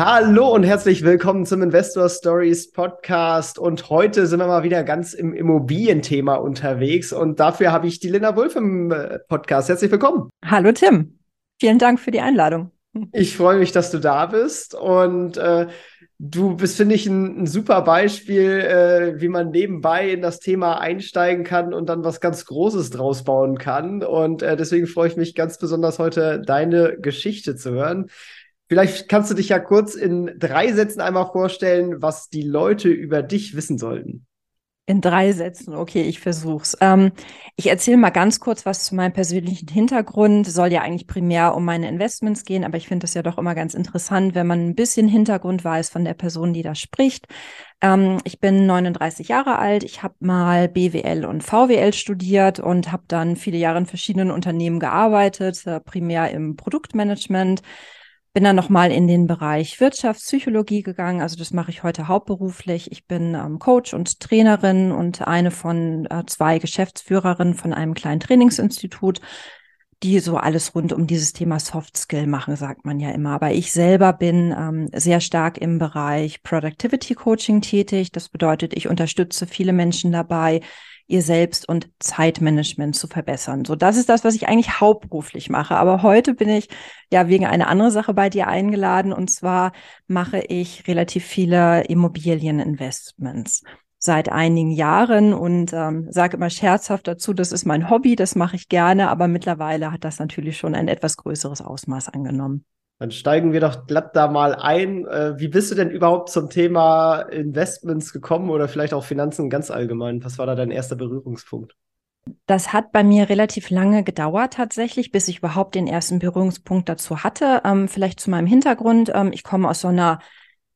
Hallo und herzlich willkommen zum Investor Stories Podcast. Und heute sind wir mal wieder ganz im Immobilienthema unterwegs. Und dafür habe ich die Linda Wulff im äh, Podcast. Herzlich willkommen. Hallo Tim. Vielen Dank für die Einladung. Ich freue mich, dass du da bist. Und äh, du bist, finde ich, ein, ein, super Beispiel, äh, wie man nebenbei in das Thema einsteigen kann und dann was ganz Großes draus bauen kann. Und äh, deswegen freue ich mich ganz besonders heute, deine Geschichte zu hören. Vielleicht kannst du dich ja kurz in drei Sätzen einmal vorstellen, was die Leute über dich wissen sollten. In drei Sätzen, okay, ich versuch's. Ähm, ich erzähle mal ganz kurz was zu meinem persönlichen Hintergrund. Soll ja eigentlich primär um meine Investments gehen, aber ich finde das ja doch immer ganz interessant, wenn man ein bisschen Hintergrund weiß von der Person, die da spricht. Ähm, ich bin 39 Jahre alt. Ich habe mal BWL und VWL studiert und habe dann viele Jahre in verschiedenen Unternehmen gearbeitet, äh, primär im Produktmanagement bin dann nochmal in den Bereich Wirtschaftspsychologie gegangen. Also das mache ich heute hauptberuflich. Ich bin ähm, Coach und Trainerin und eine von äh, zwei Geschäftsführerinnen von einem kleinen Trainingsinstitut, die so alles rund um dieses Thema Soft Skill machen, sagt man ja immer. Aber ich selber bin ähm, sehr stark im Bereich Productivity Coaching tätig. Das bedeutet, ich unterstütze viele Menschen dabei, ihr Selbst- und Zeitmanagement zu verbessern. So, das ist das, was ich eigentlich hauptberuflich mache. Aber heute bin ich ja wegen einer anderen Sache bei dir eingeladen. Und zwar mache ich relativ viele Immobilieninvestments seit einigen Jahren und ähm, sage immer scherzhaft dazu, das ist mein Hobby, das mache ich gerne, aber mittlerweile hat das natürlich schon ein etwas größeres Ausmaß angenommen. Dann steigen wir doch glatt da mal ein. Äh, wie bist du denn überhaupt zum Thema Investments gekommen oder vielleicht auch Finanzen ganz allgemein? Was war da dein erster Berührungspunkt? Das hat bei mir relativ lange gedauert tatsächlich, bis ich überhaupt den ersten Berührungspunkt dazu hatte. Ähm, vielleicht zu meinem Hintergrund. Ähm, ich komme aus so einer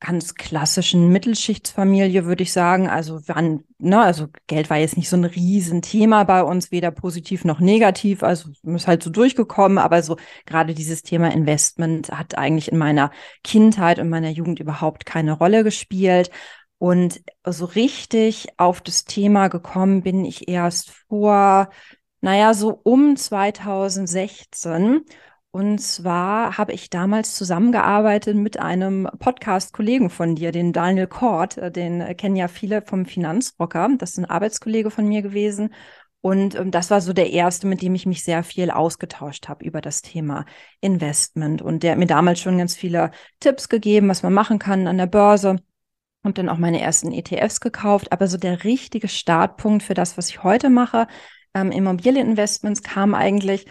ganz klassischen Mittelschichtsfamilie, würde ich sagen. Also, waren, ne, also Geld war jetzt nicht so ein Riesenthema bei uns, weder positiv noch negativ. Also ist halt so durchgekommen, aber so gerade dieses Thema Investment hat eigentlich in meiner Kindheit und meiner Jugend überhaupt keine Rolle gespielt. Und so richtig auf das Thema gekommen bin ich erst vor, naja, so um 2016. Und zwar habe ich damals zusammengearbeitet mit einem Podcast-Kollegen von dir, den Daniel Kort. Äh, den kennen ja viele vom Finanzrocker. Das ist ein Arbeitskollege von mir gewesen. Und ähm, das war so der erste, mit dem ich mich sehr viel ausgetauscht habe über das Thema Investment. Und der hat mir damals schon ganz viele Tipps gegeben, was man machen kann an der Börse. Und dann auch meine ersten ETFs gekauft. Aber so der richtige Startpunkt für das, was ich heute mache, ähm, Immobilieninvestments, kam eigentlich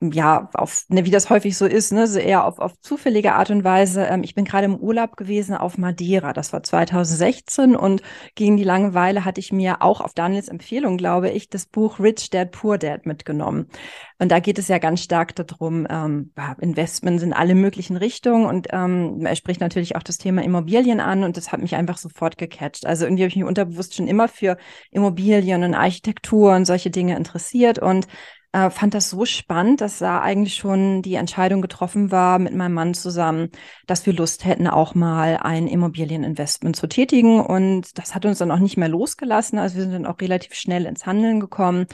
ja, auf, ne, wie das häufig so ist, ne, so eher auf, auf zufällige Art und Weise. Ähm, ich bin gerade im Urlaub gewesen auf Madeira. Das war 2016 und gegen die Langeweile hatte ich mir auch auf Daniels Empfehlung, glaube ich, das Buch Rich Dad Poor Dad mitgenommen. Und da geht es ja ganz stark darum, ähm, Investments in alle möglichen Richtungen und ähm, er spricht natürlich auch das Thema Immobilien an und das hat mich einfach sofort gecatcht. Also irgendwie habe ich mich unterbewusst schon immer für Immobilien und Architektur und solche Dinge interessiert und äh, fand das so spannend, dass da eigentlich schon die Entscheidung getroffen war mit meinem Mann zusammen, dass wir Lust hätten, auch mal ein Immobilieninvestment zu tätigen. Und das hat uns dann auch nicht mehr losgelassen. Also wir sind dann auch relativ schnell ins Handeln gekommen.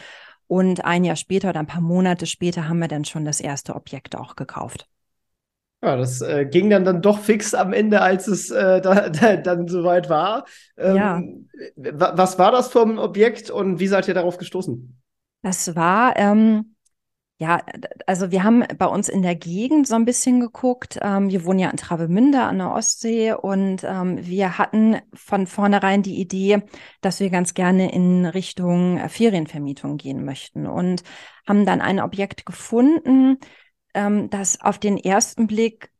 Und ein Jahr später oder ein paar Monate später haben wir dann schon das erste Objekt auch gekauft. Ja, das äh, ging dann, dann doch fix am Ende, als es äh, da, da, dann soweit war. Ähm, ja. Was war das für ein Objekt und wie seid ihr darauf gestoßen? Das war, ähm, ja, also wir haben bei uns in der Gegend so ein bisschen geguckt. Ähm, wir wohnen ja in Travemünde an der Ostsee und ähm, wir hatten von vornherein die Idee, dass wir ganz gerne in Richtung äh, Ferienvermietung gehen möchten und haben dann ein Objekt gefunden, ähm, das auf den ersten Blick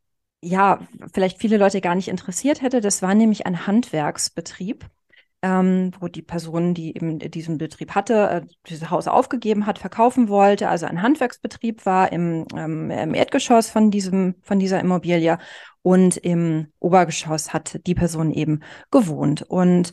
ja, vielleicht viele Leute gar nicht interessiert hätte. Das war nämlich ein Handwerksbetrieb ähm, wo die Person, die eben diesen Betrieb hatte, äh, dieses Haus aufgegeben hat, verkaufen wollte. Also ein Handwerksbetrieb war im, ähm, im Erdgeschoss von diesem, von dieser Immobilie und im Obergeschoss hat die Person eben gewohnt. Und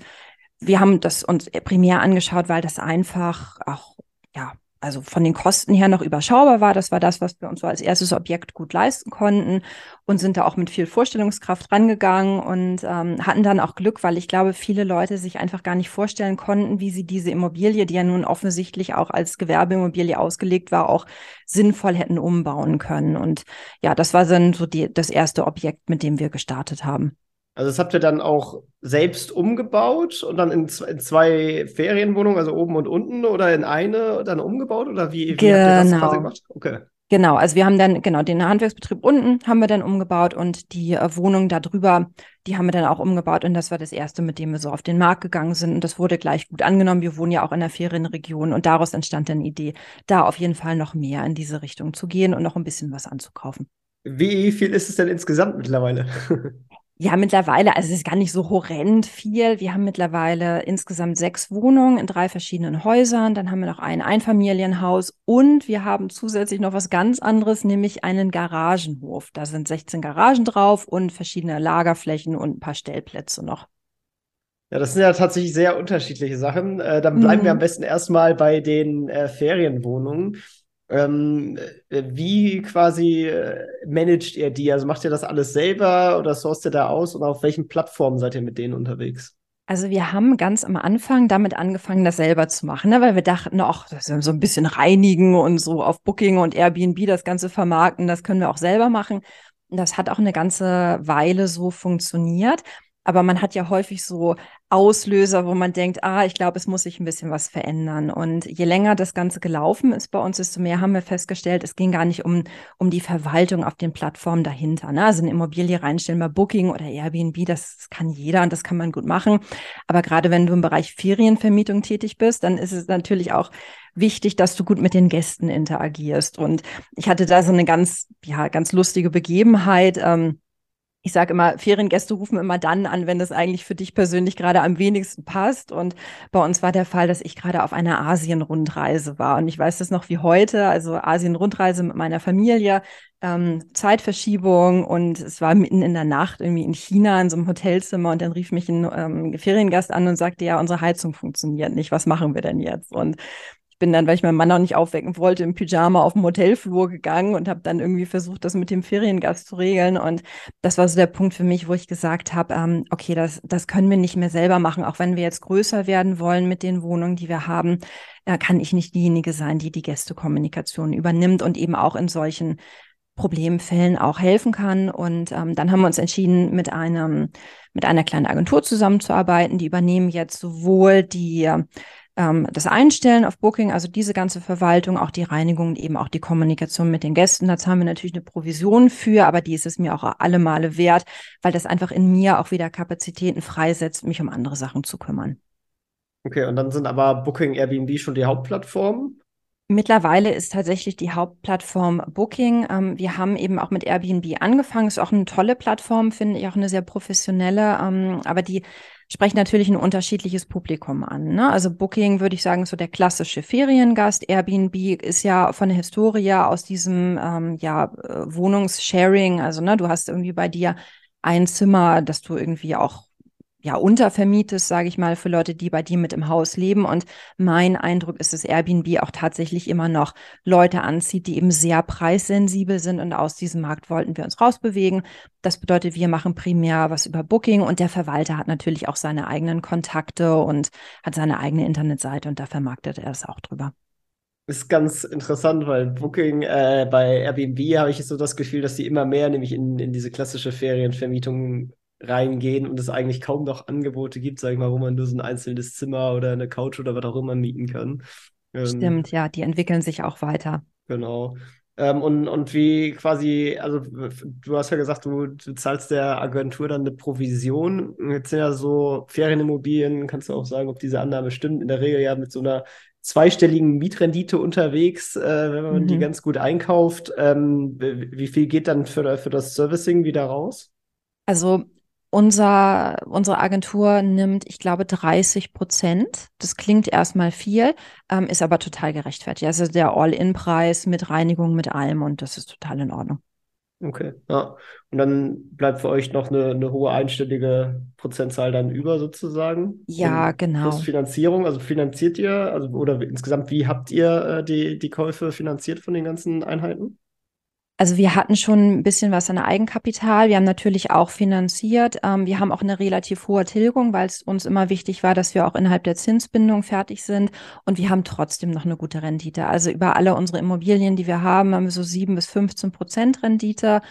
wir haben das uns primär angeschaut, weil das einfach auch ja also von den Kosten her noch überschaubar war. Das war das, was wir uns so als erstes Objekt gut leisten konnten und sind da auch mit viel Vorstellungskraft rangegangen und ähm, hatten dann auch Glück, weil ich glaube, viele Leute sich einfach gar nicht vorstellen konnten, wie sie diese Immobilie, die ja nun offensichtlich auch als Gewerbeimmobilie ausgelegt war, auch sinnvoll hätten umbauen können. Und ja, das war dann so die, das erste Objekt, mit dem wir gestartet haben. Also das habt ihr dann auch selbst umgebaut und dann in, in, zwei Ferienwohnungen, also oben und unten, oder in eine dann umgebaut? Oder wie, wie genau. habt ihr das quasi genau. gemacht? Okay. Genau, also wir haben dann, genau, den Handwerksbetrieb unten haben wir dann umgebaut und die äh, Wohnung da drüber, die haben wir dann auch umgebaut und das war das erste, mit dem wir so auf den Markt gegangen sind und das wurde gleich gut angenommen. Wir wohnen ja auch in der Ferienregion und daraus entstand dann die Idee, da auf jeden Fall noch mehr in diese Richtung zu gehen und noch ein bisschen was anzukaufen. Wie viel ist es denn insgesamt mittlerweile? Ja, mittlerweile, also es ist gar nicht so horrend viel. Wir haben mittlerweile insgesamt sechs Wohnungen in drei verschiedenen Häusern. Dann haben wir noch ein Einfamilienhaus und wir haben zusätzlich noch was ganz anderes, nämlich einen Garagenhof. Da sind 16 Garagen drauf und verschiedene Lagerflächen und ein paar Stellplätze noch. Ja, das sind ja tatsächlich sehr unterschiedliche Sachen. Äh, dann bleiben mhm. wir am besten erstmal bei den äh, Ferienwohnungen. Ähm, äh, wie quasi äh, managt ihr die? Also macht ihr das alles selber oder sourced ihr da aus und auf welchen Plattformen seid ihr mit denen unterwegs? Also wir haben ganz am Anfang damit angefangen, das selber zu machen, ne? weil wir dachten, ach, so ein bisschen reinigen und so auf Booking und Airbnb das Ganze vermarkten, das können wir auch selber machen. Das hat auch eine ganze Weile so funktioniert. Aber man hat ja häufig so Auslöser, wo man denkt, ah, ich glaube, es muss sich ein bisschen was verändern. Und je länger das Ganze gelaufen ist bei uns, desto mehr haben wir festgestellt, es ging gar nicht um, um die Verwaltung auf den Plattformen dahinter. Ne? Also eine Immobilie reinstellen bei Booking oder Airbnb, das kann jeder und das kann man gut machen. Aber gerade wenn du im Bereich Ferienvermietung tätig bist, dann ist es natürlich auch wichtig, dass du gut mit den Gästen interagierst. Und ich hatte da so eine ganz, ja, ganz lustige Begebenheit. Ähm, ich sage immer, Feriengäste rufen immer dann an, wenn das eigentlich für dich persönlich gerade am wenigsten passt. Und bei uns war der Fall, dass ich gerade auf einer Asien-Rundreise war. Und ich weiß das noch wie heute, also Asien-Rundreise mit meiner Familie, ähm, Zeitverschiebung und es war mitten in der Nacht irgendwie in China in so einem Hotelzimmer und dann rief mich ein ähm, Feriengast an und sagte, ja, unsere Heizung funktioniert nicht, was machen wir denn jetzt? Und bin dann, weil ich meinen Mann auch nicht aufwecken wollte, im Pyjama auf dem Hotelflur gegangen und habe dann irgendwie versucht, das mit dem Feriengast zu regeln. Und das war so der Punkt für mich, wo ich gesagt habe, ähm, okay, das, das können wir nicht mehr selber machen, auch wenn wir jetzt größer werden wollen mit den Wohnungen, die wir haben, äh, kann ich nicht diejenige sein, die die Gästekommunikation übernimmt und eben auch in solchen Problemfällen auch helfen kann. Und ähm, dann haben wir uns entschieden, mit einem mit einer kleinen Agentur zusammenzuarbeiten. Die übernehmen jetzt sowohl die ähm, das Einstellen auf Booking, also diese ganze Verwaltung, auch die Reinigung und eben auch die Kommunikation mit den Gästen. Da zahlen wir natürlich eine Provision für, aber die ist es mir auch alle Male wert, weil das einfach in mir auch wieder Kapazitäten freisetzt, mich um andere Sachen zu kümmern. Okay, und dann sind aber Booking, Airbnb schon die Hauptplattformen? Mittlerweile ist tatsächlich die Hauptplattform Booking. Ähm, wir haben eben auch mit Airbnb angefangen. Ist auch eine tolle Plattform, finde ich, auch eine sehr professionelle. Ähm, aber die sprechen natürlich ein unterschiedliches Publikum an. Ne? Also Booking würde ich sagen, so der klassische Feriengast. Airbnb ist ja von der Historie aus diesem ähm, ja, äh, Wohnungssharing. Also ne, du hast irgendwie bei dir ein Zimmer, das du irgendwie auch ja, untervermietest, sage ich mal, für Leute, die bei dir mit im Haus leben. Und mein Eindruck ist, dass Airbnb auch tatsächlich immer noch Leute anzieht, die eben sehr preissensibel sind. Und aus diesem Markt wollten wir uns rausbewegen. Das bedeutet, wir machen primär was über Booking und der Verwalter hat natürlich auch seine eigenen Kontakte und hat seine eigene Internetseite und da vermarktet er es auch drüber ist ganz interessant, weil Booking äh, bei Airbnb habe ich so das Gefühl, dass die immer mehr nämlich in, in diese klassische Ferienvermietung reingehen und es eigentlich kaum noch Angebote gibt, sag ich mal, wo man nur so ein einzelnes Zimmer oder eine Couch oder was auch immer mieten kann. Ähm, Stimmt, ja, die entwickeln sich auch weiter. Genau. Ähm, und, und wie quasi, also du hast ja gesagt, du, du zahlst der Agentur dann eine Provision. Jetzt sind ja so Ferienimmobilien, kannst du auch sagen, ob diese Annahme stimmt, in der Regel ja mit so einer zweistelligen Mietrendite unterwegs, äh, wenn man mhm. die ganz gut einkauft. Ähm, wie viel geht dann für, für das Servicing wieder raus? Also unser, unsere Agentur nimmt, ich glaube, 30 Prozent. Das klingt erstmal viel, ähm, ist aber total gerechtfertigt. Also der All-In-Preis mit Reinigung, mit allem und das ist total in Ordnung. Okay, ja. Und dann bleibt für euch noch eine, eine hohe einstellige Prozentzahl dann über sozusagen. Ja, genau. plus Finanzierung, also finanziert ihr, also oder insgesamt, wie habt ihr äh, die, die Käufe finanziert von den ganzen Einheiten? Also wir hatten schon ein bisschen was an Eigenkapital. Wir haben natürlich auch finanziert. Ähm, wir haben auch eine relativ hohe Tilgung, weil es uns immer wichtig war, dass wir auch innerhalb der Zinsbindung fertig sind. Und wir haben trotzdem noch eine gute Rendite. Also über alle unsere Immobilien, die wir haben, haben wir so sieben bis 15 Prozent Rendite.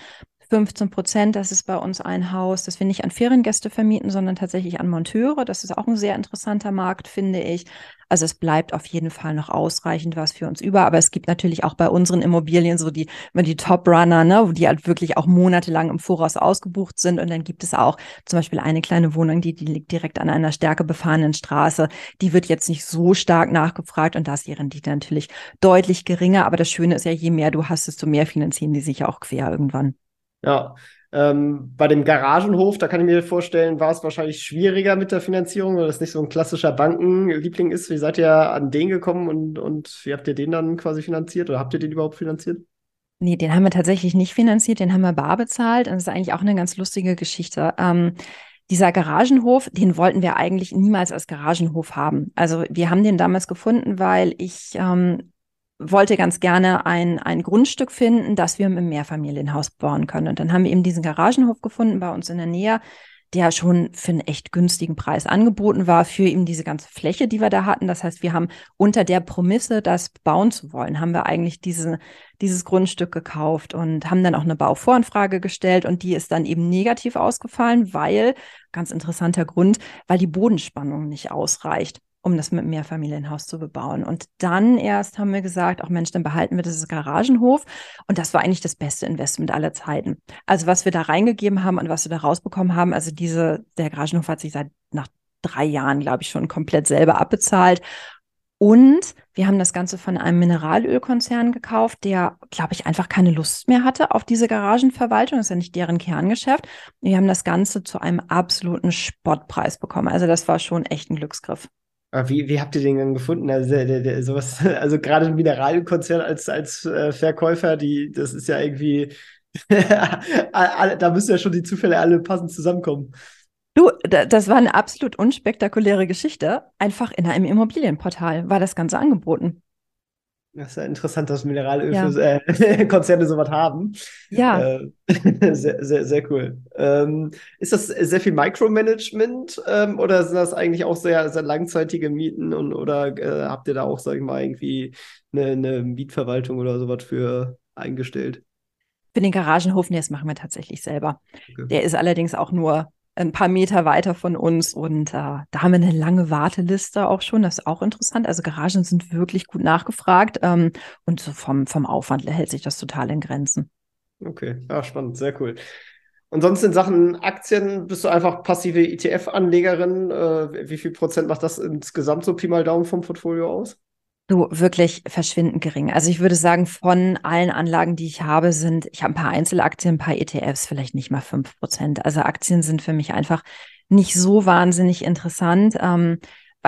15 Prozent, das ist bei uns ein Haus, das wir nicht an Feriengäste vermieten, sondern tatsächlich an Monteure. Das ist auch ein sehr interessanter Markt, finde ich. Also es bleibt auf jeden Fall noch ausreichend was für uns über. Aber es gibt natürlich auch bei unseren Immobilien so die, die Top-Runner, ne, wo die halt wirklich auch monatelang im Voraus ausgebucht sind. Und dann gibt es auch zum Beispiel eine kleine Wohnung, die, die liegt direkt an einer stärker befahrenen Straße. Die wird jetzt nicht so stark nachgefragt und da ist die Rendite natürlich deutlich geringer. Aber das Schöne ist ja, je mehr du hast, desto mehr finanzieren die sich ja auch quer irgendwann. Ja, ähm, bei dem Garagenhof, da kann ich mir vorstellen, war es wahrscheinlich schwieriger mit der Finanzierung, weil das nicht so ein klassischer Bankenliebling ist. Wie seid ihr an den gekommen und, und wie habt ihr den dann quasi finanziert oder habt ihr den überhaupt finanziert? Nee, den haben wir tatsächlich nicht finanziert, den haben wir bar bezahlt. Und das ist eigentlich auch eine ganz lustige Geschichte. Ähm, dieser Garagenhof, den wollten wir eigentlich niemals als Garagenhof haben. Also wir haben den damals gefunden, weil ich ähm, wollte ganz gerne ein, ein Grundstück finden, das wir im Mehrfamilienhaus bauen können. Und dann haben wir eben diesen Garagenhof gefunden bei uns in der Nähe, der schon für einen echt günstigen Preis angeboten war, für eben diese ganze Fläche, die wir da hatten. Das heißt, wir haben unter der Promisse, das bauen zu wollen, haben wir eigentlich diese, dieses Grundstück gekauft und haben dann auch eine Bauvoranfrage gestellt und die ist dann eben negativ ausgefallen, weil, ganz interessanter Grund, weil die Bodenspannung nicht ausreicht um das mit Mehrfamilienhaus zu bebauen. Und dann erst haben wir gesagt, auch Mensch, dann behalten wir das Garagenhof. Und das war eigentlich das beste Investment aller Zeiten. Also was wir da reingegeben haben und was wir da rausbekommen haben, also diese, der Garagenhof hat sich seit nach drei Jahren, glaube ich, schon komplett selber abbezahlt. Und wir haben das Ganze von einem Mineralölkonzern gekauft, der, glaube ich, einfach keine Lust mehr hatte auf diese Garagenverwaltung. Das ist ja nicht deren Kerngeschäft. Wir haben das Ganze zu einem absoluten Spottpreis bekommen. Also das war schon echt ein Glücksgriff. Wie, wie habt ihr den dann gefunden? Also, der, der, sowas, also gerade ein Mineralkonzern als, als äh, Verkäufer, die, das ist ja irgendwie, da müssen ja schon die Zufälle alle passend zusammenkommen. Du, das war eine absolut unspektakuläre Geschichte. Einfach in einem Immobilienportal war das Ganze angeboten. Das ist ja interessant, dass Mineralölkonzerne ja. äh, sowas haben. Ja. Äh, sehr, sehr, sehr cool. Ähm, ist das sehr viel Micromanagement ähm, oder sind das eigentlich auch sehr, sehr langzeitige Mieten und oder äh, habt ihr da auch, sag ich mal, irgendwie eine, eine Mietverwaltung oder sowas für eingestellt? Für den Garagenhof, nee, das machen wir tatsächlich selber. Okay. Der ist allerdings auch nur ein paar Meter weiter von uns. Und äh, da haben wir eine lange Warteliste auch schon. Das ist auch interessant. Also Garagen sind wirklich gut nachgefragt. Ähm, und so vom, vom Aufwand hält sich das total in Grenzen. Okay, ja, spannend, sehr cool. Und sonst in Sachen Aktien bist du einfach passive ETF-Anlegerin. Äh, wie viel Prozent macht das insgesamt so Pi mal Daumen vom Portfolio aus? Du, wirklich verschwindend gering. Also ich würde sagen, von allen Anlagen, die ich habe, sind, ich habe ein paar Einzelaktien, ein paar ETFs, vielleicht nicht mal fünf Prozent. Also Aktien sind für mich einfach nicht so wahnsinnig interessant. Ähm,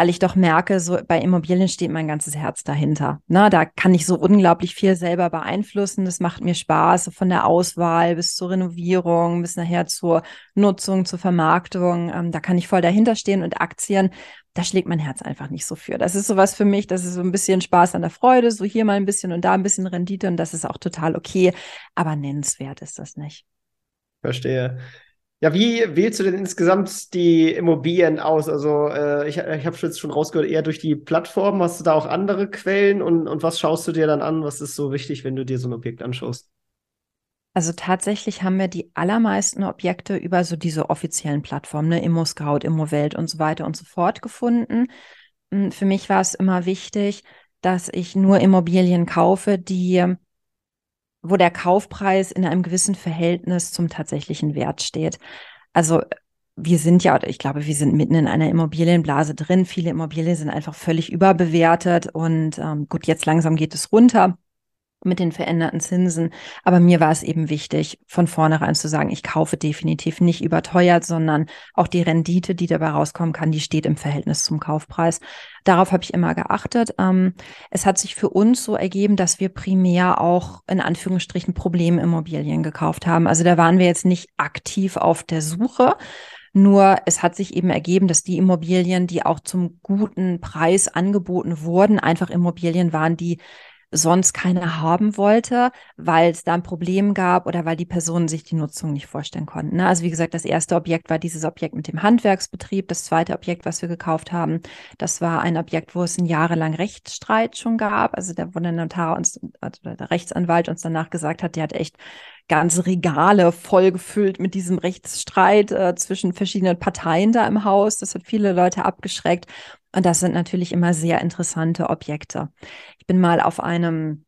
weil ich doch merke, so bei Immobilien steht mein ganzes Herz dahinter. Na, da kann ich so unglaublich viel selber beeinflussen. Das macht mir Spaß, von der Auswahl bis zur Renovierung, bis nachher zur Nutzung, zur Vermarktung. Ähm, da kann ich voll dahinter stehen und Aktien, da schlägt mein Herz einfach nicht so für. Das ist sowas für mich, das ist so ein bisschen Spaß an der Freude, so hier mal ein bisschen und da ein bisschen Rendite und das ist auch total okay. Aber nennenswert ist das nicht. Verstehe. Ja, wie wählst du denn insgesamt die Immobilien aus? Also äh, ich, ich habe jetzt schon rausgehört, eher durch die Plattform. Hast du da auch andere Quellen und, und was schaust du dir dann an? Was ist so wichtig, wenn du dir so ein Objekt anschaust? Also tatsächlich haben wir die allermeisten Objekte über so diese offiziellen Plattformen, ne, ImmoScout, ImmoWelt und so weiter und so fort gefunden. Hm, für mich war es immer wichtig, dass ich nur Immobilien kaufe, die wo der Kaufpreis in einem gewissen Verhältnis zum tatsächlichen Wert steht. Also wir sind ja, ich glaube, wir sind mitten in einer Immobilienblase drin. Viele Immobilien sind einfach völlig überbewertet und ähm, gut, jetzt langsam geht es runter. Mit den veränderten Zinsen. Aber mir war es eben wichtig, von vornherein zu sagen, ich kaufe definitiv nicht überteuert, sondern auch die Rendite, die dabei rauskommen kann, die steht im Verhältnis zum Kaufpreis. Darauf habe ich immer geachtet. Ähm, es hat sich für uns so ergeben, dass wir primär auch in Anführungsstrichen Problemimmobilien gekauft haben. Also da waren wir jetzt nicht aktiv auf der Suche. Nur es hat sich eben ergeben, dass die Immobilien, die auch zum guten Preis angeboten wurden, einfach Immobilien waren, die sonst keiner haben wollte, weil es da ein Problem gab oder weil die Personen sich die Nutzung nicht vorstellen konnten. Ne? Also wie gesagt, das erste Objekt war dieses Objekt mit dem Handwerksbetrieb. Das zweite Objekt, was wir gekauft haben, das war ein Objekt, wo es einen jahrelang Rechtsstreit schon gab. Also da wurde der Notar uns, also der Rechtsanwalt uns danach gesagt hat, der hat echt ganze Regale vollgefüllt mit diesem Rechtsstreit äh, zwischen verschiedenen Parteien da im Haus. Das hat viele Leute abgeschreckt. Und das sind natürlich immer sehr interessante Objekte. Ich bin mal auf einem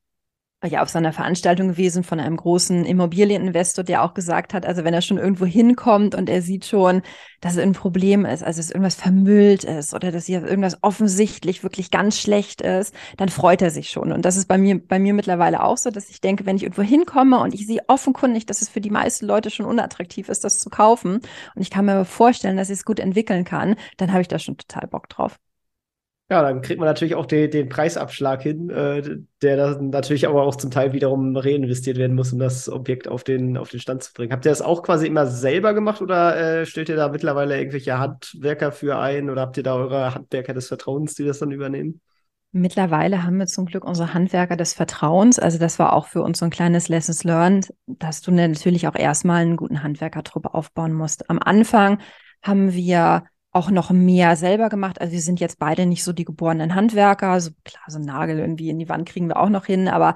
ja, auf seiner Veranstaltung gewesen von einem großen Immobilieninvestor, der auch gesagt hat, also wenn er schon irgendwo hinkommt und er sieht schon, dass es ein Problem ist, also dass irgendwas vermüllt ist oder dass hier irgendwas offensichtlich wirklich ganz schlecht ist, dann freut er sich schon. Und das ist bei mir, bei mir mittlerweile auch so, dass ich denke, wenn ich irgendwo hinkomme und ich sehe offenkundig, dass es für die meisten Leute schon unattraktiv ist, das zu kaufen und ich kann mir vorstellen, dass ich es gut entwickeln kann, dann habe ich da schon total Bock drauf. Ja, dann kriegt man natürlich auch den, den Preisabschlag hin, äh, der dann natürlich aber auch zum Teil wiederum reinvestiert werden muss, um das Objekt auf den, auf den Stand zu bringen. Habt ihr das auch quasi immer selber gemacht oder äh, stellt ihr da mittlerweile irgendwelche Handwerker für ein oder habt ihr da eure Handwerker des Vertrauens, die das dann übernehmen? Mittlerweile haben wir zum Glück unsere Handwerker des Vertrauens. Also das war auch für uns so ein kleines Lessons learned, dass du natürlich auch erstmal einen guten Handwerkertruppe aufbauen musst. Am Anfang haben wir auch noch mehr selber gemacht. Also wir sind jetzt beide nicht so die geborenen Handwerker. Also klar, so einen Nagel irgendwie in die Wand kriegen wir auch noch hin, aber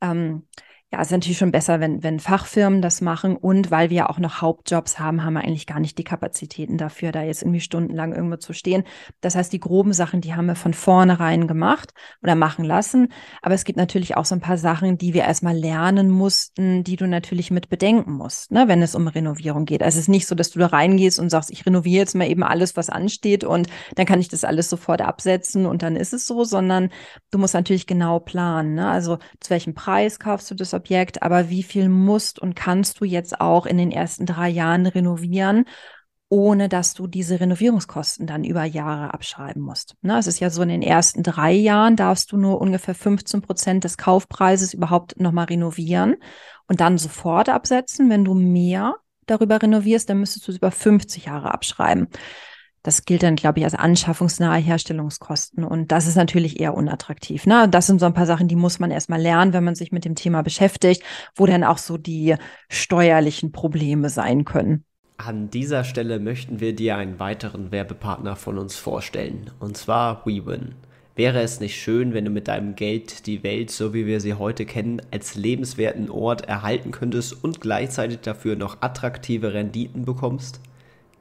ähm, ja, es ist natürlich schon besser, wenn, wenn Fachfirmen das machen. Und weil wir auch noch Hauptjobs haben, haben wir eigentlich gar nicht die Kapazitäten dafür, da jetzt irgendwie stundenlang irgendwo zu stehen. Das heißt, die groben Sachen, die haben wir von vornherein gemacht oder machen lassen. Aber es gibt natürlich auch so ein paar Sachen, die wir erstmal lernen mussten, die du natürlich mit bedenken musst, ne, wenn es um Renovierung geht. Also es ist nicht so, dass du da reingehst und sagst, ich renoviere jetzt mal eben alles, was ansteht und dann kann ich das alles sofort absetzen und dann ist es so, sondern du musst natürlich genau planen. Ne? Also zu welchem Preis kaufst du das Objekt, aber wie viel musst und kannst du jetzt auch in den ersten drei Jahren renovieren, ohne dass du diese Renovierungskosten dann über Jahre abschreiben musst. Ne, es ist ja so, in den ersten drei Jahren darfst du nur ungefähr 15 Prozent des Kaufpreises überhaupt nochmal renovieren und dann sofort absetzen. Wenn du mehr darüber renovierst, dann müsstest du es über 50 Jahre abschreiben. Das gilt dann, glaube ich, als anschaffungsnahe Herstellungskosten. Und das ist natürlich eher unattraktiv. Ne? Das sind so ein paar Sachen, die muss man erstmal lernen, wenn man sich mit dem Thema beschäftigt, wo dann auch so die steuerlichen Probleme sein können. An dieser Stelle möchten wir dir einen weiteren Werbepartner von uns vorstellen, und zwar WeWin. Wäre es nicht schön, wenn du mit deinem Geld die Welt, so wie wir sie heute kennen, als lebenswerten Ort erhalten könntest und gleichzeitig dafür noch attraktive Renditen bekommst?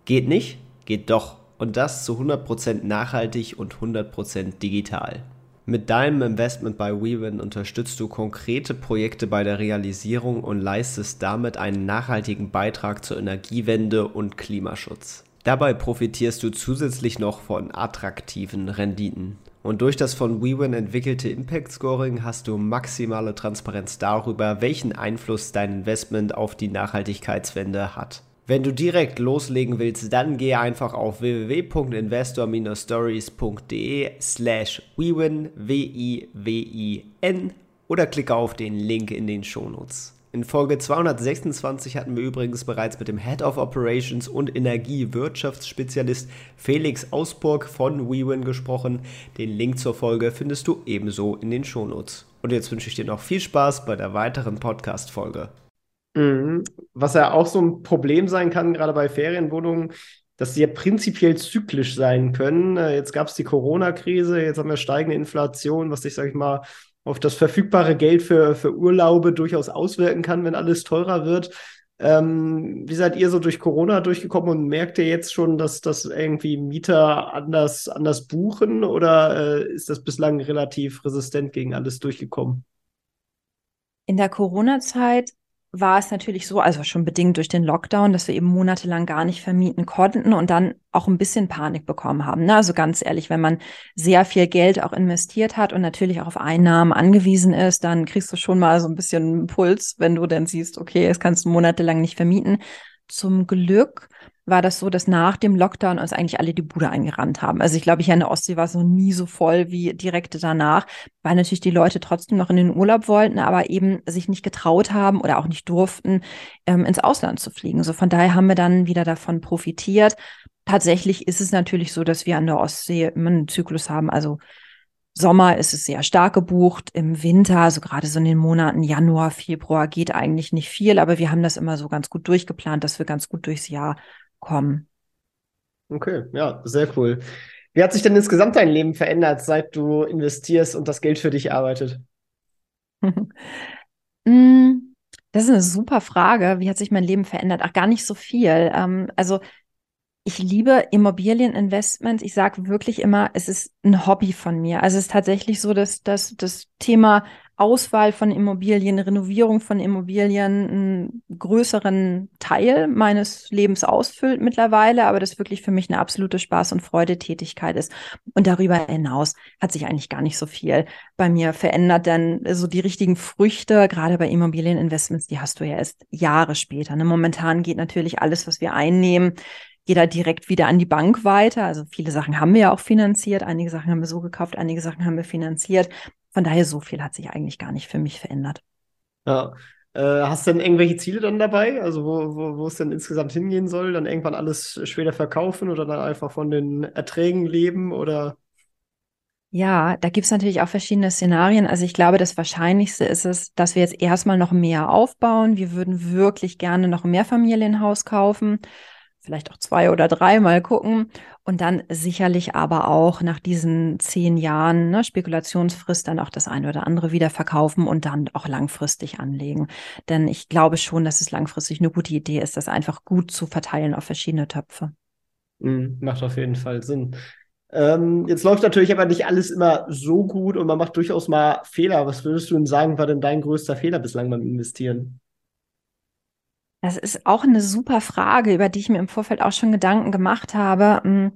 Geht nicht? Geht doch und das zu 100% nachhaltig und 100% digital. Mit deinem Investment bei WeWin unterstützt du konkrete Projekte bei der Realisierung und leistest damit einen nachhaltigen Beitrag zur Energiewende und Klimaschutz. Dabei profitierst du zusätzlich noch von attraktiven Renditen. Und durch das von WeWin entwickelte Impact Scoring hast du maximale Transparenz darüber, welchen Einfluss dein Investment auf die Nachhaltigkeitswende hat. Wenn du direkt loslegen willst, dann geh einfach auf www.investor-stories.de slash wewin, W-I-W-I-N oder klicke auf den Link in den Shownotes. In Folge 226 hatten wir übrigens bereits mit dem Head of Operations und Energiewirtschaftsspezialist Felix Ausburg von WeWin gesprochen. Den Link zur Folge findest du ebenso in den Shownotes. Und jetzt wünsche ich dir noch viel Spaß bei der weiteren Podcast-Folge. Mhm. Was ja auch so ein Problem sein kann, gerade bei Ferienwohnungen, dass sie ja prinzipiell zyklisch sein können. Äh, jetzt gab es die Corona-Krise, jetzt haben wir steigende Inflation, was sich, sag ich mal, auf das verfügbare Geld für, für Urlaube durchaus auswirken kann, wenn alles teurer wird. Ähm, wie seid ihr so durch Corona durchgekommen und merkt ihr jetzt schon, dass das irgendwie Mieter anders, anders buchen oder äh, ist das bislang relativ resistent gegen alles durchgekommen? In der Corona-Zeit war es natürlich so, also schon bedingt durch den Lockdown, dass wir eben monatelang gar nicht vermieten konnten und dann auch ein bisschen Panik bekommen haben. Ne? Also ganz ehrlich, wenn man sehr viel Geld auch investiert hat und natürlich auch auf Einnahmen angewiesen ist, dann kriegst du schon mal so ein bisschen Puls, wenn du dann siehst, okay, jetzt kannst du monatelang nicht vermieten. Zum Glück war das so, dass nach dem Lockdown uns eigentlich alle die Bude eingerannt haben. Also ich glaube, hier in der Ostsee war es noch nie so voll wie direkt danach, weil natürlich die Leute trotzdem noch in den Urlaub wollten, aber eben sich nicht getraut haben oder auch nicht durften, ähm, ins Ausland zu fliegen. So von daher haben wir dann wieder davon profitiert. Tatsächlich ist es natürlich so, dass wir an der Ostsee immer einen Zyklus haben. Also Sommer ist es sehr stark gebucht, im Winter, also gerade so in den Monaten Januar, Februar geht eigentlich nicht viel, aber wir haben das immer so ganz gut durchgeplant, dass wir ganz gut durchs Jahr kommen. Okay, ja, sehr cool. Wie hat sich denn insgesamt dein Leben verändert, seit du investierst und das Geld für dich arbeitet? Mm, das ist eine super Frage. Wie hat sich mein Leben verändert? Ach, gar nicht so viel. Ähm, also ich liebe Immobilieninvestments. Ich sage wirklich immer, es ist ein Hobby von mir. Also es ist tatsächlich so, dass, dass das Thema Auswahl von Immobilien, Renovierung von Immobilien einen größeren Teil meines Lebens ausfüllt mittlerweile, aber das wirklich für mich eine absolute Spaß- und Freudetätigkeit ist. Und darüber hinaus hat sich eigentlich gar nicht so viel bei mir verändert, denn so die richtigen Früchte, gerade bei Immobilieninvestments, die hast du ja erst Jahre später. Ne? Momentan geht natürlich alles, was wir einnehmen, jeder direkt wieder an die Bank weiter. Also viele Sachen haben wir ja auch finanziert, einige Sachen haben wir so gekauft, einige Sachen haben wir finanziert. Von daher, so viel hat sich eigentlich gar nicht für mich verändert. Ja. Äh, hast du denn irgendwelche Ziele dann dabei? Also, wo, wo, wo es denn insgesamt hingehen soll? Dann irgendwann alles später verkaufen oder dann einfach von den Erträgen leben oder? Ja, da gibt es natürlich auch verschiedene Szenarien. Also ich glaube, das Wahrscheinlichste ist es, dass wir jetzt erstmal noch mehr aufbauen. Wir würden wirklich gerne noch ein Mehrfamilienhaus kaufen vielleicht auch zwei oder drei mal gucken und dann sicherlich aber auch nach diesen zehn Jahren ne, Spekulationsfrist dann auch das eine oder andere wieder verkaufen und dann auch langfristig anlegen. Denn ich glaube schon, dass es langfristig eine gute Idee ist, das einfach gut zu verteilen auf verschiedene Töpfe. Mhm, macht auf jeden Fall Sinn. Ähm, jetzt läuft natürlich aber nicht alles immer so gut und man macht durchaus mal Fehler. Was würdest du denn sagen, war denn dein größter Fehler bislang beim Investieren? Das ist auch eine super Frage, über die ich mir im Vorfeld auch schon Gedanken gemacht habe. Hm,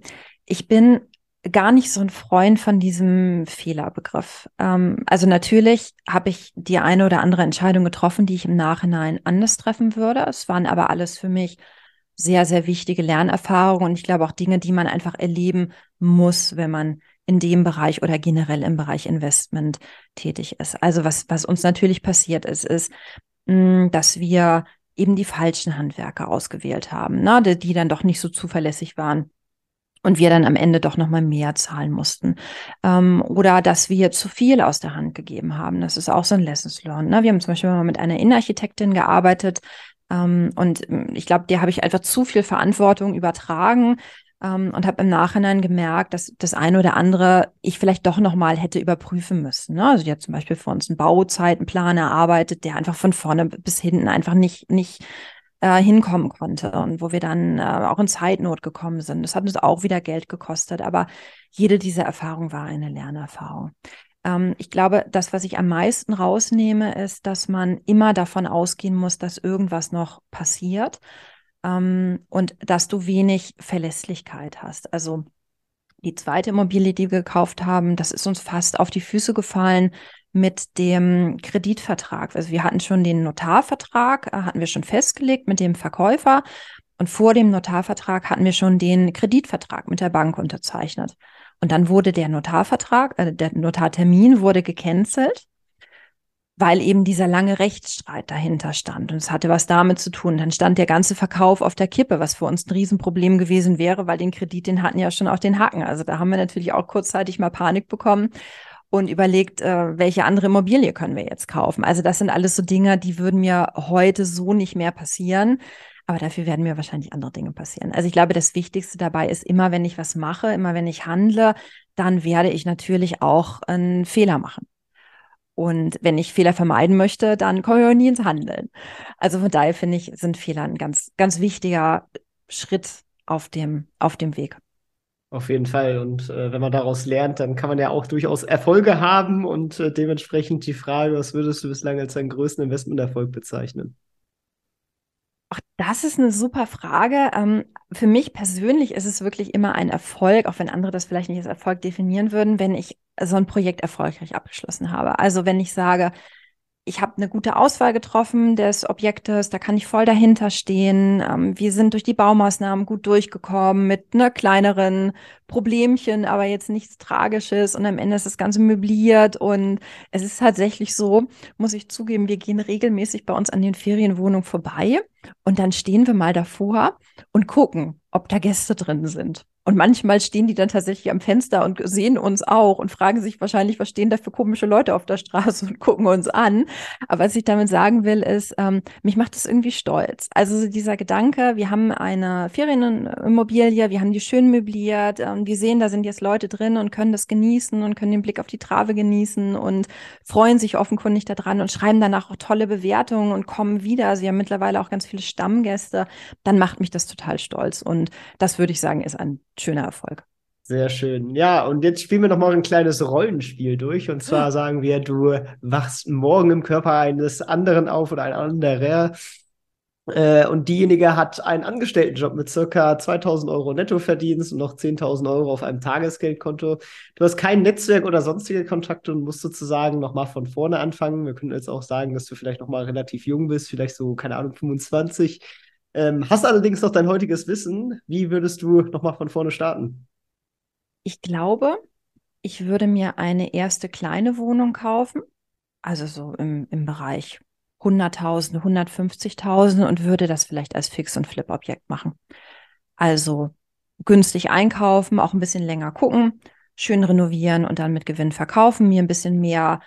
ich bin gar nicht so ein Freund von diesem Fehlerbegriff. Ähm, also natürlich habe ich die eine oder andere Entscheidung getroffen, die ich im Nachhinein anders treffen würde. Es waren aber alles für mich sehr, sehr wichtige Lernerfahrungen und ich glaube auch Dinge, die man einfach erleben muss, wenn man in dem Bereich oder generell im Bereich Investment tätig ist. Also was, was uns natürlich passiert ist, ist, hm, dass wir eben die falschen Handwerker ausgewählt haben, ne? die, die dann doch nicht so zuverlässig waren und wir dann am Ende doch noch mal mehr zahlen mussten ähm, oder dass wir zu viel aus der Hand gegeben haben. Das ist auch so ein Lessons Learned. Ne? Wir haben zum Beispiel mal mit einer Innenarchitektin gearbeitet ähm, und ähm, ich glaube, der habe ich einfach zu viel Verantwortung übertragen ähm, und habe im Nachhinein gemerkt, dass das eine oder andere ich vielleicht doch noch mal hätte überprüfen müssen. Ne? Also die hat zum Beispiel für uns einen Bauzeitenplan erarbeitet, der einfach von vorne bis hinten einfach nicht nicht äh, hinkommen konnte und wo wir dann äh, auch in Zeitnot gekommen sind. Das hat uns auch wieder Geld gekostet, aber jede dieser Erfahrungen war eine Lernerfahrung. Ähm, ich glaube, das, was ich am meisten rausnehme, ist, dass man immer davon ausgehen muss, dass irgendwas noch passiert ähm, und dass du wenig Verlässlichkeit hast. Also die zweite Immobilie, die wir gekauft haben, das ist uns fast auf die Füße gefallen mit dem Kreditvertrag. Also wir hatten schon den Notarvertrag, äh, hatten wir schon festgelegt mit dem Verkäufer und vor dem Notarvertrag hatten wir schon den Kreditvertrag mit der Bank unterzeichnet. Und dann wurde der Notarvertrag, äh, der Notartermin wurde gecancelt weil eben dieser lange Rechtsstreit dahinter stand. Und es hatte was damit zu tun. Dann stand der ganze Verkauf auf der Kippe, was für uns ein Riesenproblem gewesen wäre, weil den Kredit, den hatten ja schon auf den Hacken. Also da haben wir natürlich auch kurzzeitig mal Panik bekommen und überlegt, äh, welche andere Immobilie können wir jetzt kaufen. Also das sind alles so Dinge, die würden mir heute so nicht mehr passieren. Aber dafür werden mir wahrscheinlich andere Dinge passieren. Also ich glaube, das Wichtigste dabei ist immer, wenn ich was mache, immer wenn ich handle, dann werde ich natürlich auch einen Fehler machen. Und wenn ich Fehler vermeiden möchte, dann komme ich auch nie ins Handeln. Also von daher finde ich, sind Fehler ein ganz, ganz wichtiger Schritt auf dem, auf dem Weg. Auf jeden Fall. Und äh, wenn man daraus lernt, dann kann man ja auch durchaus Erfolge haben und äh, dementsprechend die Frage, was würdest du bislang als deinen größten Investmenterfolg bezeichnen? Ach, das ist eine super Frage. Ähm, für mich persönlich ist es wirklich immer ein Erfolg, auch wenn andere das vielleicht nicht als Erfolg definieren würden, wenn ich so ein Projekt erfolgreich abgeschlossen habe. Also wenn ich sage, ich habe eine gute Auswahl getroffen des Objektes, da kann ich voll dahinter stehen. Ähm, wir sind durch die Baumaßnahmen gut durchgekommen mit einer kleineren Problemchen, aber jetzt nichts Tragisches. Und am Ende ist das Ganze möbliert. Und es ist tatsächlich so, muss ich zugeben, wir gehen regelmäßig bei uns an den Ferienwohnungen vorbei. Und dann stehen wir mal davor und gucken, ob da Gäste drin sind. Und manchmal stehen die dann tatsächlich am Fenster und sehen uns auch und fragen sich wahrscheinlich, was stehen da für komische Leute auf der Straße und gucken uns an. Aber was ich damit sagen will, ist, ähm, mich macht das irgendwie stolz. Also dieser Gedanke, wir haben eine Ferienimmobilie, wir haben die schön möbliert, ähm, wir sehen, da sind jetzt Leute drin und können das genießen und können den Blick auf die Trave genießen und freuen sich offenkundig daran und schreiben danach auch tolle Bewertungen und kommen wieder. Sie haben mittlerweile auch ganz viele Stammgäste. Dann macht mich das total stolz. Und das würde ich sagen, ist ein schöner Erfolg. Sehr schön. Ja, und jetzt spielen wir noch mal ein kleines Rollenspiel durch. Und zwar ja. sagen wir, du wachst morgen im Körper eines anderen auf oder ein anderer. Äh, und diejenige hat einen Angestelltenjob mit circa 2000 Euro Nettoverdienst und noch 10.000 Euro auf einem Tagesgeldkonto. Du hast kein Netzwerk oder sonstige Kontakte und musst sozusagen noch mal von vorne anfangen. Wir können jetzt auch sagen, dass du vielleicht noch mal relativ jung bist, vielleicht so, keine Ahnung, 25 ähm, hast allerdings noch dein heutiges Wissen. Wie würdest du nochmal von vorne starten? Ich glaube, ich würde mir eine erste kleine Wohnung kaufen, also so im, im Bereich 100.000, 150.000 und würde das vielleicht als Fix- und Flip-Objekt machen. Also günstig einkaufen, auch ein bisschen länger gucken, schön renovieren und dann mit Gewinn verkaufen, mir ein bisschen mehr,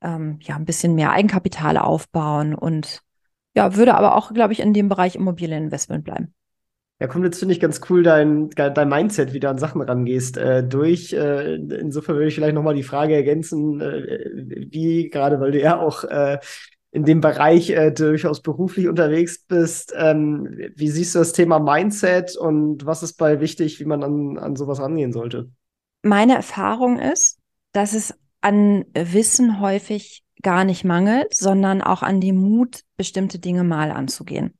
ähm, ja, ein bisschen mehr Eigenkapital aufbauen und ja, würde aber auch, glaube ich, in dem Bereich Immobilieninvestment bleiben. Ja, kommt jetzt, finde ich, ganz cool, dein, dein Mindset, wie du an Sachen rangehst, äh, durch. Äh, insofern würde ich vielleicht nochmal die Frage ergänzen, äh, wie, gerade weil du ja auch äh, in dem Bereich äh, durchaus beruflich unterwegs bist, ähm, wie siehst du das Thema Mindset und was ist bei wichtig, wie man an, an sowas rangehen sollte? Meine Erfahrung ist, dass es an Wissen häufig gar nicht mangelt, sondern auch an dem Mut, bestimmte Dinge mal anzugehen.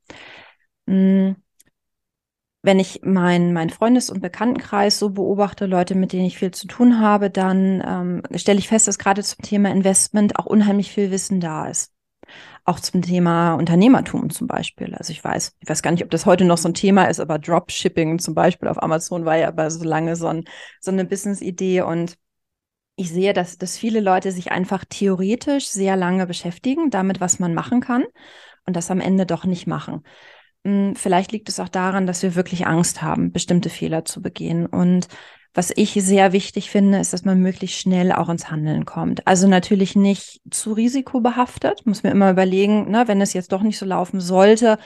Hm. Wenn ich meinen mein Freundes- und Bekanntenkreis so beobachte, Leute, mit denen ich viel zu tun habe, dann ähm, stelle ich fest, dass gerade zum Thema Investment auch unheimlich viel Wissen da ist. Auch zum Thema Unternehmertum zum Beispiel. Also ich weiß, ich weiß gar nicht, ob das heute noch so ein Thema ist, aber Dropshipping zum Beispiel auf Amazon war ja aber so lange so, ein, so eine Business-Idee und ich sehe, dass, dass viele Leute sich einfach theoretisch sehr lange beschäftigen damit, was man machen kann und das am Ende doch nicht machen. Hm, vielleicht liegt es auch daran, dass wir wirklich Angst haben, bestimmte Fehler zu begehen. Und was ich sehr wichtig finde, ist, dass man möglichst schnell auch ins Handeln kommt. Also natürlich nicht zu risikobehaftet. Muss mir immer überlegen, ne, wenn es jetzt doch nicht so laufen sollte,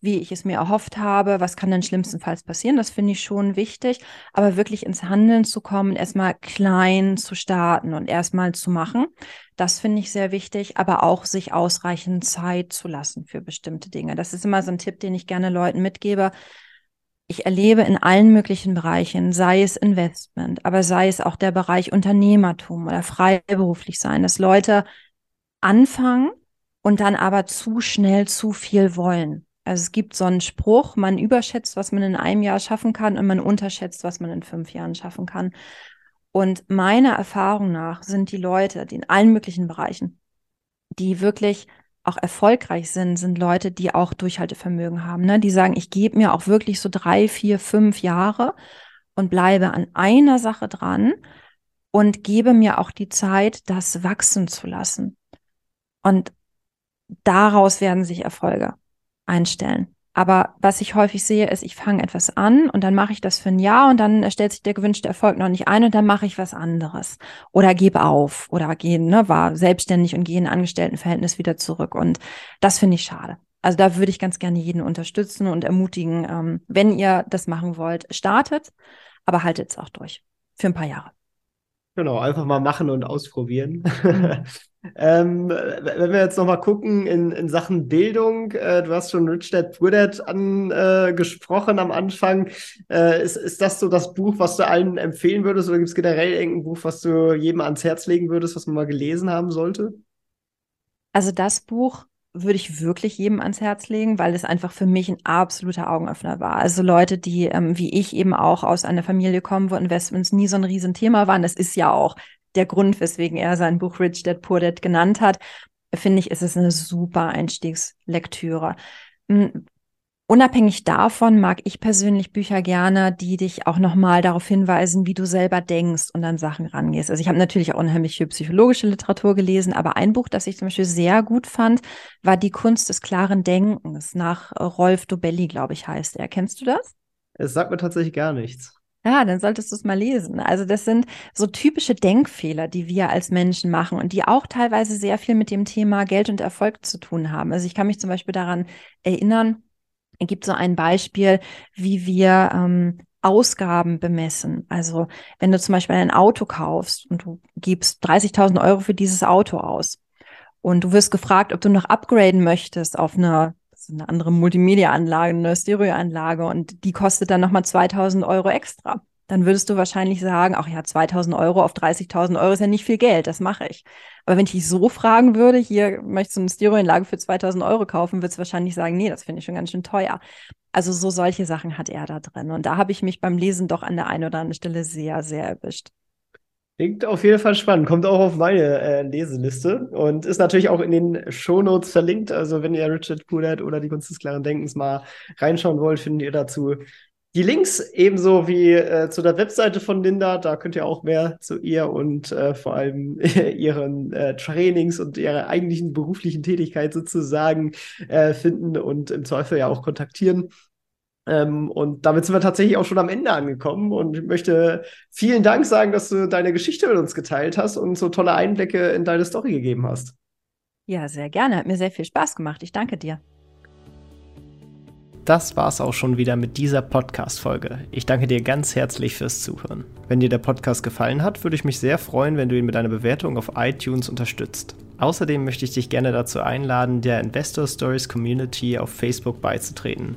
wie ich es mir erhofft habe, was kann denn schlimmstenfalls passieren, das finde ich schon wichtig, aber wirklich ins Handeln zu kommen, erstmal klein zu starten und erstmal zu machen, das finde ich sehr wichtig, aber auch sich ausreichend Zeit zu lassen für bestimmte Dinge. Das ist immer so ein Tipp, den ich gerne Leuten mitgebe. Ich erlebe in allen möglichen Bereichen, sei es Investment, aber sei es auch der Bereich Unternehmertum oder freiberuflich sein, dass Leute anfangen und dann aber zu schnell zu viel wollen. Also es gibt so einen Spruch, man überschätzt, was man in einem Jahr schaffen kann und man unterschätzt, was man in fünf Jahren schaffen kann. Und meiner Erfahrung nach sind die Leute, die in allen möglichen Bereichen, die wirklich auch erfolgreich sind, sind Leute, die auch Durchhaltevermögen haben. Ne? Die sagen, ich gebe mir auch wirklich so drei, vier, fünf Jahre und bleibe an einer Sache dran und gebe mir auch die Zeit, das wachsen zu lassen. Und daraus werden sich Erfolge einstellen. Aber was ich häufig sehe, ist, ich fange etwas an und dann mache ich das für ein Jahr und dann stellt sich der gewünschte Erfolg noch nicht ein und dann mache ich was anderes. Oder gebe auf oder gehe, ne, war selbstständig und gehe in ein Angestelltenverhältnis wieder zurück. Und das finde ich schade. Also da würde ich ganz gerne jeden unterstützen und ermutigen, ähm, wenn ihr das machen wollt, startet, aber haltet es auch durch. Für ein paar Jahre. Genau, einfach mal machen und ausprobieren. Ähm, wenn wir jetzt nochmal gucken in, in Sachen Bildung, äh, du hast schon Rich Dad Poor Dad angesprochen äh, am Anfang. Äh, ist, ist das so das Buch, was du allen empfehlen würdest oder gibt es generell irgendein Buch, was du jedem ans Herz legen würdest, was man mal gelesen haben sollte? Also das Buch würde ich wirklich jedem ans Herz legen, weil es einfach für mich ein absoluter Augenöffner war. Also Leute, die ähm, wie ich eben auch aus einer Familie kommen, wo Investments nie so ein Riesenthema waren, das ist ja auch der Grund, weswegen er sein Buch Rich Dad Poor Dad genannt hat, finde ich, ist es eine super Einstiegslektüre. Hm, Unabhängig davon mag ich persönlich Bücher gerne, die dich auch nochmal darauf hinweisen, wie du selber denkst und an Sachen rangehst. Also ich habe natürlich auch unheimlich viel psychologische Literatur gelesen, aber ein Buch, das ich zum Beispiel sehr gut fand, war Die Kunst des klaren Denkens nach Rolf Dobelli, glaube ich, heißt er. Kennst du das? Es sagt mir tatsächlich gar nichts. Ja, dann solltest du es mal lesen. Also das sind so typische Denkfehler, die wir als Menschen machen und die auch teilweise sehr viel mit dem Thema Geld und Erfolg zu tun haben. Also ich kann mich zum Beispiel daran erinnern, gibt so ein Beispiel, wie wir ähm, Ausgaben bemessen. Also wenn du zum Beispiel ein Auto kaufst und du gibst 30.000 Euro für dieses Auto aus und du wirst gefragt, ob du noch upgraden möchtest auf eine, eine andere Multimedia-Anlage, eine Stereoanlage und die kostet dann nochmal 2.000 Euro extra dann würdest du wahrscheinlich sagen, ach ja, 2000 Euro auf 30.000 Euro ist ja nicht viel Geld, das mache ich. Aber wenn ich dich so fragen würde, hier möchtest du eine Stereoanlage für 2000 Euro kaufen, würdest du wahrscheinlich sagen, nee, das finde ich schon ganz schön teuer. Also so solche Sachen hat er da drin. Und da habe ich mich beim Lesen doch an der einen oder anderen Stelle sehr, sehr erwischt. Klingt auf jeden Fall spannend. Kommt auch auf meine äh, Leseliste und ist natürlich auch in den Shownotes verlinkt. Also wenn ihr Richard Poulet oder die Kunst des klaren Denkens mal reinschauen wollt, findet ihr dazu die Links ebenso wie äh, zu der Webseite von Linda, da könnt ihr auch mehr zu ihr und äh, vor allem ihren äh, Trainings und ihrer eigentlichen beruflichen Tätigkeit sozusagen äh, finden und im Zweifel ja auch kontaktieren. Ähm, und damit sind wir tatsächlich auch schon am Ende angekommen und ich möchte vielen Dank sagen, dass du deine Geschichte mit uns geteilt hast und so tolle Einblicke in deine Story gegeben hast. Ja, sehr gerne. Hat mir sehr viel Spaß gemacht. Ich danke dir das war's auch schon wieder mit dieser Podcast-Folge. Ich danke dir ganz herzlich fürs Zuhören. Wenn dir der Podcast gefallen hat, würde ich mich sehr freuen, wenn du ihn mit einer Bewertung auf iTunes unterstützt. Außerdem möchte ich dich gerne dazu einladen, der Investor Stories Community auf Facebook beizutreten.